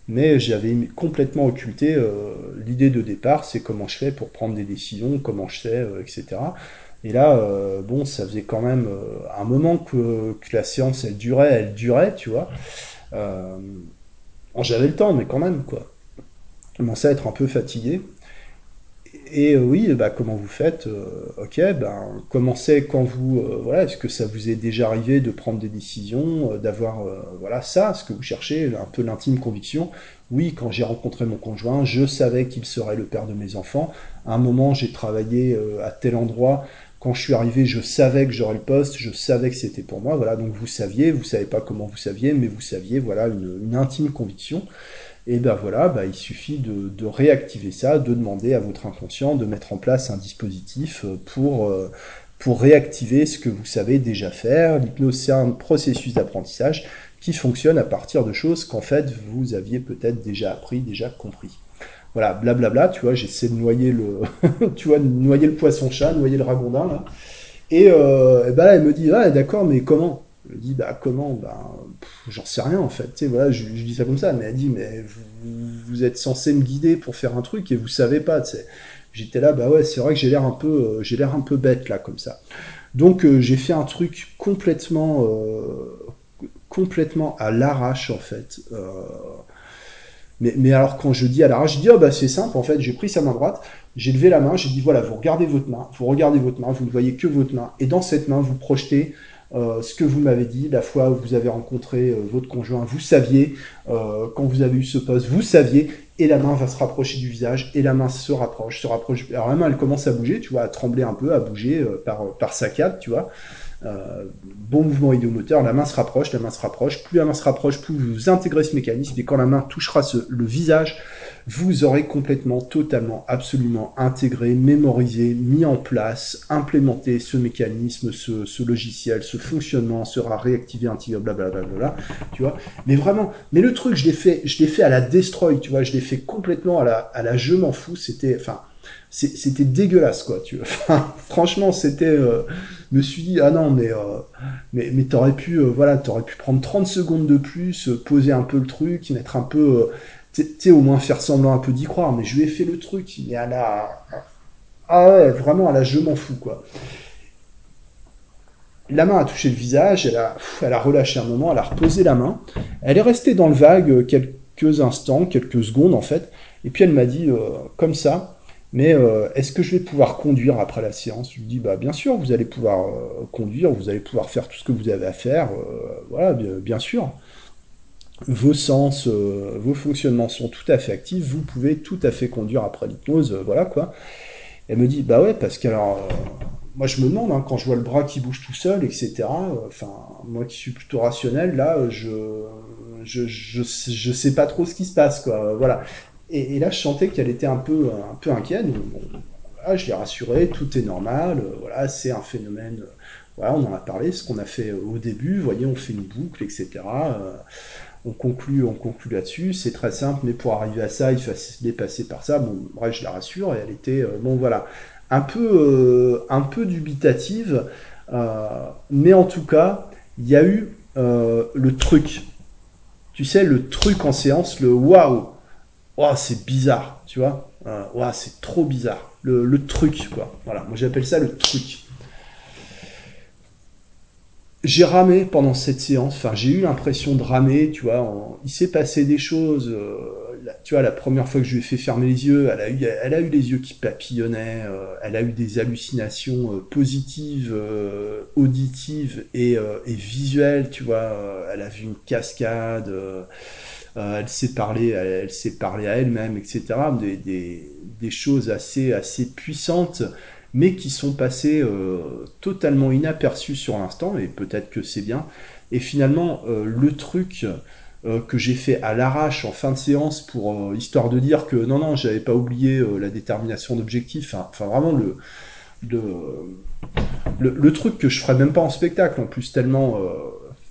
mais j'avais complètement occulté euh, l'idée de départ, c'est comment je fais pour prendre des décisions, comment je euh, etc. Et là, euh, bon, ça faisait quand même euh, un moment que, que la séance, elle durait, elle durait, tu vois. Euh, j'avais le temps, mais quand même, quoi. Je commençais à être un peu fatigué. Et euh, oui, bah, comment vous faites euh, Ok, ben, commencez quand vous... euh, voilà, est-ce que ça vous est déjà arrivé de prendre des décisions, d'avoir... voilà, ça, ce que vous cherchez, un peu l'intime conviction Oui, quand j'ai rencontré mon conjoint, je savais qu'il serait le père de mes enfants. À un moment, j'ai travaillé à tel endroit. Quand je suis arrivé, je savais que j'aurais le poste, je savais que c'était pour moi. Voilà, donc vous saviez, vous savez pas comment vous saviez, mais vous saviez, voilà, une intime conviction. Et ben voilà, bah, il suffit de, réactiver ça, de demander à votre inconscient de mettre en place un dispositif euh, pour, euh, pour réactiver ce que vous savez déjà faire. L'hypnose, c'est un processus d'apprentissage qui fonctionne à partir de choses qu'en fait vous aviez peut-être déjà appris, déjà compris. Voilà, blablabla, tu vois, j'essaie de noyer le, tu vois, le poisson-chat, noyer le ragondin, là. Et, euh, ben là, elle me dit, ah, d'accord, mais comment? Je lui dis, bah, comment Bah, j'en sais rien, en fait. Tu sais, voilà, je, dis ça comme ça, mais elle dit, mais vous, êtes censé me guider pour faire un truc et vous savez pas. J'étais là, bah ouais, c'est vrai que j'ai l'air un peu, euh, j'ai l'air un peu bête, là, comme ça. Donc, euh, j'ai fait un truc complètement, euh, complètement à l'arrache, en fait. Mais, mais alors, quand je dis à l'arrache, je dis, oh, bah, c'est simple, en fait, j'ai pris sa main droite, j'ai levé la main, j'ai dit, voilà, vous regardez votre main, vous regardez votre main, vous ne voyez que votre main, et dans cette main, vous projetez euh, ce que vous m'avez dit, la fois où vous avez rencontré euh, votre conjoint, vous saviez, euh, quand vous avez eu ce poste, vous saviez, et la main va se rapprocher du visage, et la main se rapproche, se rapproche. Alors la main, elle commence à bouger, tu vois, à trembler un peu, à bouger euh, par, par saccade, tu vois. Bon mouvement idiomoteur, la main se rapproche, la main se rapproche, plus la main se rapproche, plus vous intégrez ce mécanisme, et quand la main touchera ce, le visage, vous aurez complètement, totalement, absolument intégré, mémorisé, mis en place, implémenté ce mécanisme, ce, ce logiciel, ce fonctionnement sera réactivé, intégré, blablabla, bla, bla, tu vois. Mais vraiment, mais le truc, je l'ai fait, je l'ai fait à la destroy, tu vois, je l'ai fait complètement à la, à la je m'en fous, c'était, enfin, c'était dégueulasse, quoi, tu. Enfin, franchement, c'était, euh, me suis dit, ah non, mais, euh, mais, mais t'aurais pu, euh, voilà, t'aurais pu prendre 30 secondes de plus, euh, poser un peu le truc, mettre un peu, euh, tu sais, au moins faire semblant un peu d'y croire, mais je lui ai fait le truc, mais elle a, ah ouais, vraiment, à la je m'en fous, quoi. La main a touché le visage, elle a, relâché un moment, elle a reposé la main. Elle est restée dans le vague quelques instants, quelques secondes en fait. Et puis elle m'a dit, euh, comme ça, mais euh, est-ce que je vais pouvoir conduire après la séance? Je lui dis, bah bien sûr, vous allez pouvoir euh, conduire, vous allez pouvoir faire tout ce que vous avez à faire. voilà, bien, sûr. Vos sens, vos fonctionnements sont tout à fait actifs, vous pouvez tout à fait conduire après l'hypnose, voilà quoi. Elle me dit, bah ouais, parce que alors, moi je me demande, hein, quand je vois le bras qui bouge tout seul, etc., enfin, moi qui suis plutôt rationnel, là, je, je, je, je, sais pas trop ce qui se passe, quoi, voilà. Et, là, je sentais qu'elle était un peu, un peu inquiète, voilà, je l'ai rassurée, tout est normal, voilà, c'est un phénomène, voilà, on en a parlé, ce qu'on a fait au début, vous voyez, on fait une boucle, etc., on conclut, on conclut là-dessus. C'est très simple, mais pour arriver à ça, il fallait passer par ça. Bon, bref, je la rassure, et elle était, euh, bon voilà, un peu, euh, un peu dubitative, euh, mais en tout cas, il y a eu le truc. Tu sais, le truc en séance, le waouh, wow, c'est bizarre, tu vois, waouh, c'est trop bizarre, le, le truc, quoi. Voilà, moi j'appelle ça le truc j'ai ramé pendant cette séance, enfin j'ai eu l'impression de ramer, tu vois, il s'est passé des choses, euh, tu vois, la première fois que je lui ai fait fermer les yeux, elle a eu, elle a eu les yeux qui papillonnaient, euh, elle a eu des hallucinations euh, positives, auditives et, visuelles, tu vois, elle a vu une cascade, elle s'est parlé, elle, s'est parlé à elle-même, etc., des, des, des, choses assez, assez puissantes mais qui sont passés euh, totalement inaperçus sur l'instant, et peut-être que c'est bien. Et finalement, euh, le truc euh, que j'ai fait à l'arrache en fin de séance pour histoire de dire que non, non, j'avais pas oublié la détermination d'objectif, enfin vraiment le, le, truc que je ferais même pas en spectacle en plus, tellement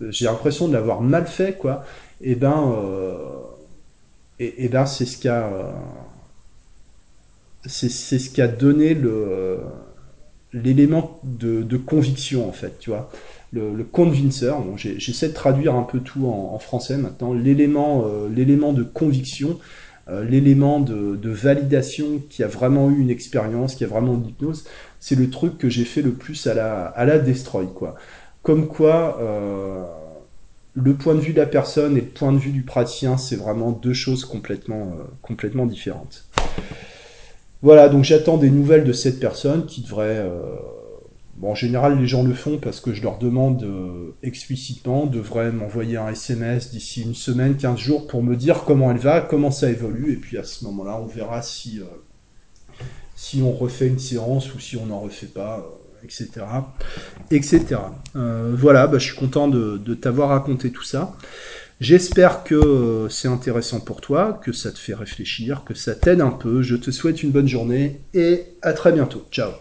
j'ai l'impression de l'avoir mal fait, quoi. Et eh ben, et, et, ben c'est ce qu'a c'est ce qui a donné l'élément de, conviction en fait, tu vois. Le, le j'essaie de traduire un peu tout en, français maintenant, l'élément euh, de conviction, euh, l'élément de, validation qui a vraiment eu une expérience, qui a vraiment une hypnose, c'est le truc que j'ai fait le plus à la, à la destroy, quoi. Comme quoi, euh, le point de vue de la personne et le point de vue du praticien, c'est vraiment deux choses complètement, complètement différentes. Voilà, donc j'attends des nouvelles de cette personne qui devrait... Euh, en général, les gens le font parce que je leur demande euh, explicitement, devraient m'envoyer un SMS d'ici une semaine, 15 jours pour me dire comment elle va, comment ça évolue, et puis à ce moment-là, on verra si, euh, on refait une séance ou si on n'en refait pas, etc. etc. voilà, bah, je suis content de t'avoir raconté tout ça. J'espère que euh, c'est intéressant pour toi, que ça te fait réfléchir, que ça t'aide un peu. Je te souhaite une bonne journée et à très bientôt. Ciao